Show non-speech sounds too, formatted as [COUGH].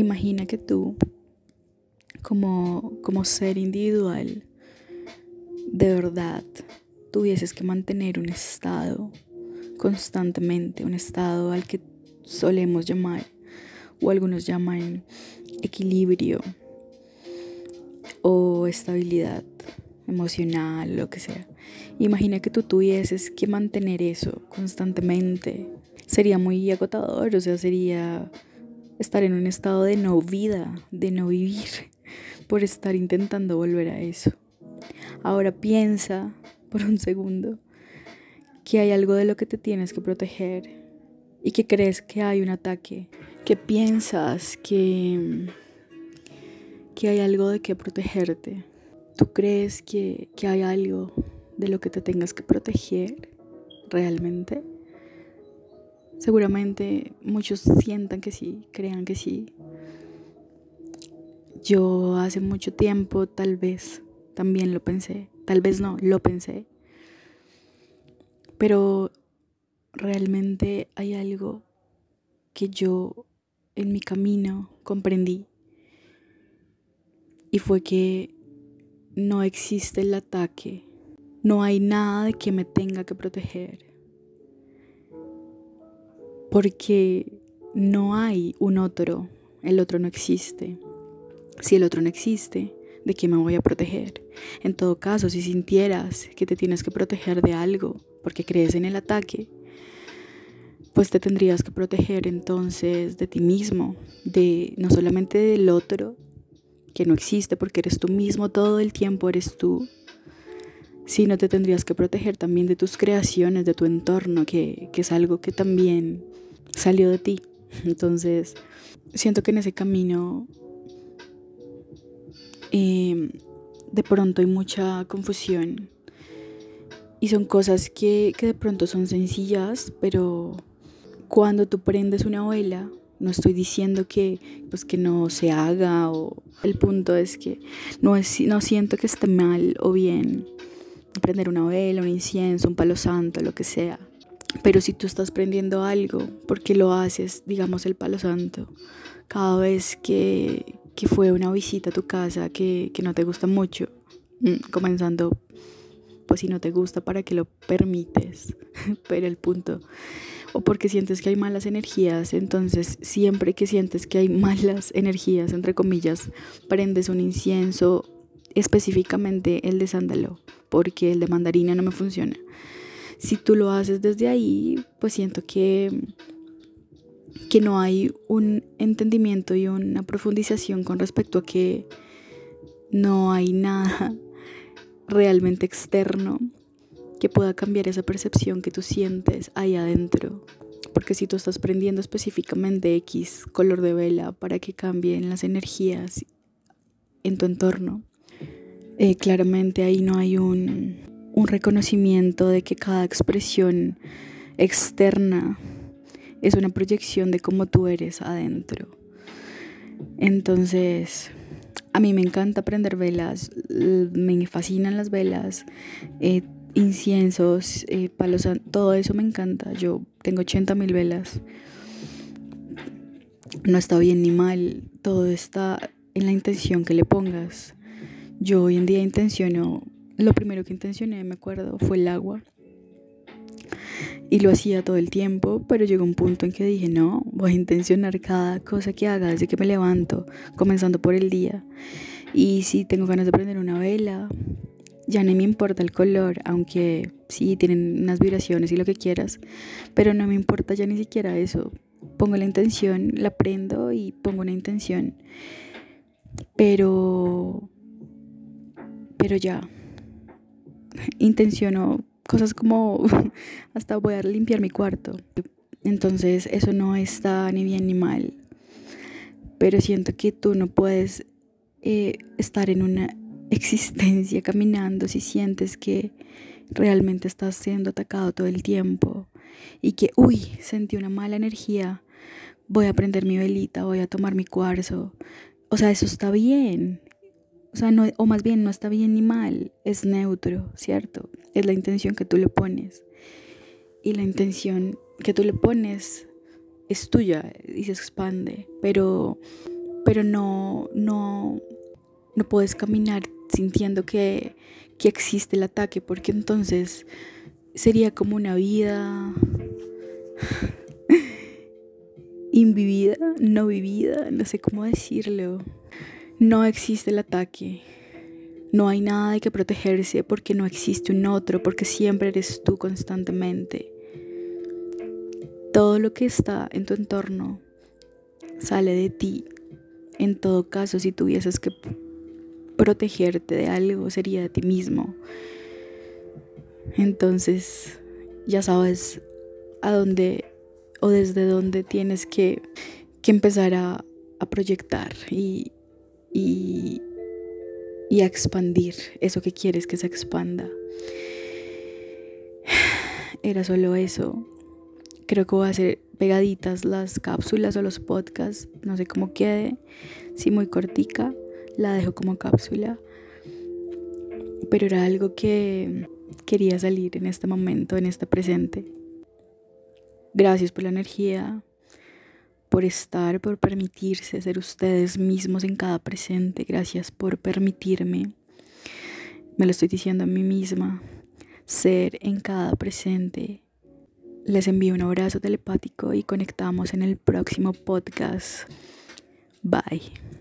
Imagina que tú, como, como ser individual, de verdad, tuvieses que mantener un estado constantemente, un estado al que solemos llamar, o algunos llaman equilibrio o estabilidad emocional, lo que sea. Imagina que tú tuvieses que mantener eso constantemente. Sería muy agotador, o sea, sería estar en un estado de no vida, de no vivir, por estar intentando volver a eso. Ahora piensa por un segundo que hay algo de lo que te tienes que proteger y que crees que hay un ataque, que piensas que, que hay algo de que protegerte. ¿Tú crees que, que hay algo de lo que te tengas que proteger realmente? Seguramente muchos sientan que sí, crean que sí. Yo hace mucho tiempo tal vez también lo pensé, tal vez no, lo pensé. Pero realmente hay algo que yo en mi camino comprendí y fue que no existe el ataque, no hay nada de que me tenga que proteger, porque no hay un otro, el otro no existe. Si el otro no existe, ¿de qué me voy a proteger? En todo caso, si sintieras que te tienes que proteger de algo porque crees en el ataque, pues te tendrías que proteger entonces de ti mismo, de no solamente del otro, que no existe porque eres tú mismo todo el tiempo, eres tú, sino te tendrías que proteger también de tus creaciones, de tu entorno, que, que es algo que también salió de ti. [LAUGHS] Entonces, siento que en ese camino eh, de pronto hay mucha confusión y son cosas que, que de pronto son sencillas, pero cuando tú prendes una vela, no estoy diciendo que, pues, que no se haga o el punto es que no, es, no siento que esté mal o bien prender una vela, un incienso, un palo santo, lo que sea. Pero si tú estás prendiendo algo, porque lo haces, digamos el palo santo, cada vez que, que fue una visita a tu casa que, que no te gusta mucho, mm, comenzando, pues si no te gusta, ¿para que lo permites? [LAUGHS] Pero el punto o porque sientes que hay malas energías, entonces siempre que sientes que hay [LAUGHS] malas energías, entre comillas, prendes un incienso, específicamente el de sándalo, porque el de mandarina no me funciona. Si tú lo haces desde ahí, pues siento que que no hay un entendimiento y una profundización con respecto a que no hay nada [LAUGHS] realmente externo que pueda cambiar esa percepción que tú sientes ahí adentro. Porque si tú estás prendiendo específicamente X color de vela para que cambien las energías en tu entorno, eh, claramente ahí no hay un, un reconocimiento de que cada expresión externa es una proyección de cómo tú eres adentro. Entonces, a mí me encanta prender velas, me fascinan las velas. Eh, inciensos, eh, palos, todo eso me encanta. Yo tengo 80 mil velas. No está bien ni mal, todo está en la intención que le pongas. Yo hoy en día intenciono, lo primero que intencioné, me acuerdo, fue el agua. Y lo hacía todo el tiempo, pero llegó un punto en que dije, no, voy a intencionar cada cosa que haga desde que me levanto, comenzando por el día. Y si tengo ganas de prender una vela, ya no me importa el color, aunque sí tienen unas vibraciones y lo que quieras, pero no me importa ya ni siquiera eso. Pongo la intención, la prendo y pongo una intención. Pero, pero ya, intenciono cosas como [LAUGHS] hasta voy a limpiar mi cuarto. Entonces eso no está ni bien ni mal. Pero siento que tú no puedes eh, estar en una [LAUGHS] existencia caminando si sientes que realmente estás siendo atacado todo el tiempo y que, uy, sentí una mala energía, voy a prender mi velita, voy a tomar mi cuarzo. O sea, eso está bien. O sea, no, o más bien no está bien ni mal, es neutro, ¿cierto? Es la intención que tú le pones. Y la intención que tú le pones es tuya y se expande. Pero pero no, no, no puedes caminar sintiendo que, que existe el ataque, porque entonces sería como una vida [LAUGHS] invivida, no vivida, no sé cómo decirlo. No existe el ataque. No hay nada de que protegerse porque no existe un otro, porque siempre eres tú constantemente. Todo lo que está en tu entorno sale de ti. En todo caso, si tuvieses que protegerte de algo, sería de ti mismo. Entonces, ya sabes a dónde o desde dónde tienes que, empezar a, proyectar y, y, y a expandir eso que quieres que se expanda. Era solo eso. Creo que voy a hacer pegaditas las cápsulas o los podcasts. No sé cómo quede. Si muy cortica, la dejo como cápsula. Pero era algo que quería salir en este momento, en este presente. Gracias por la energía, por estar, por permitirse ser ustedes mismos en cada presente. Gracias por permitirme, me lo estoy diciendo a mí misma, ser en cada presente. Les envío un abrazo telepático y conectamos en el próximo podcast. Bye.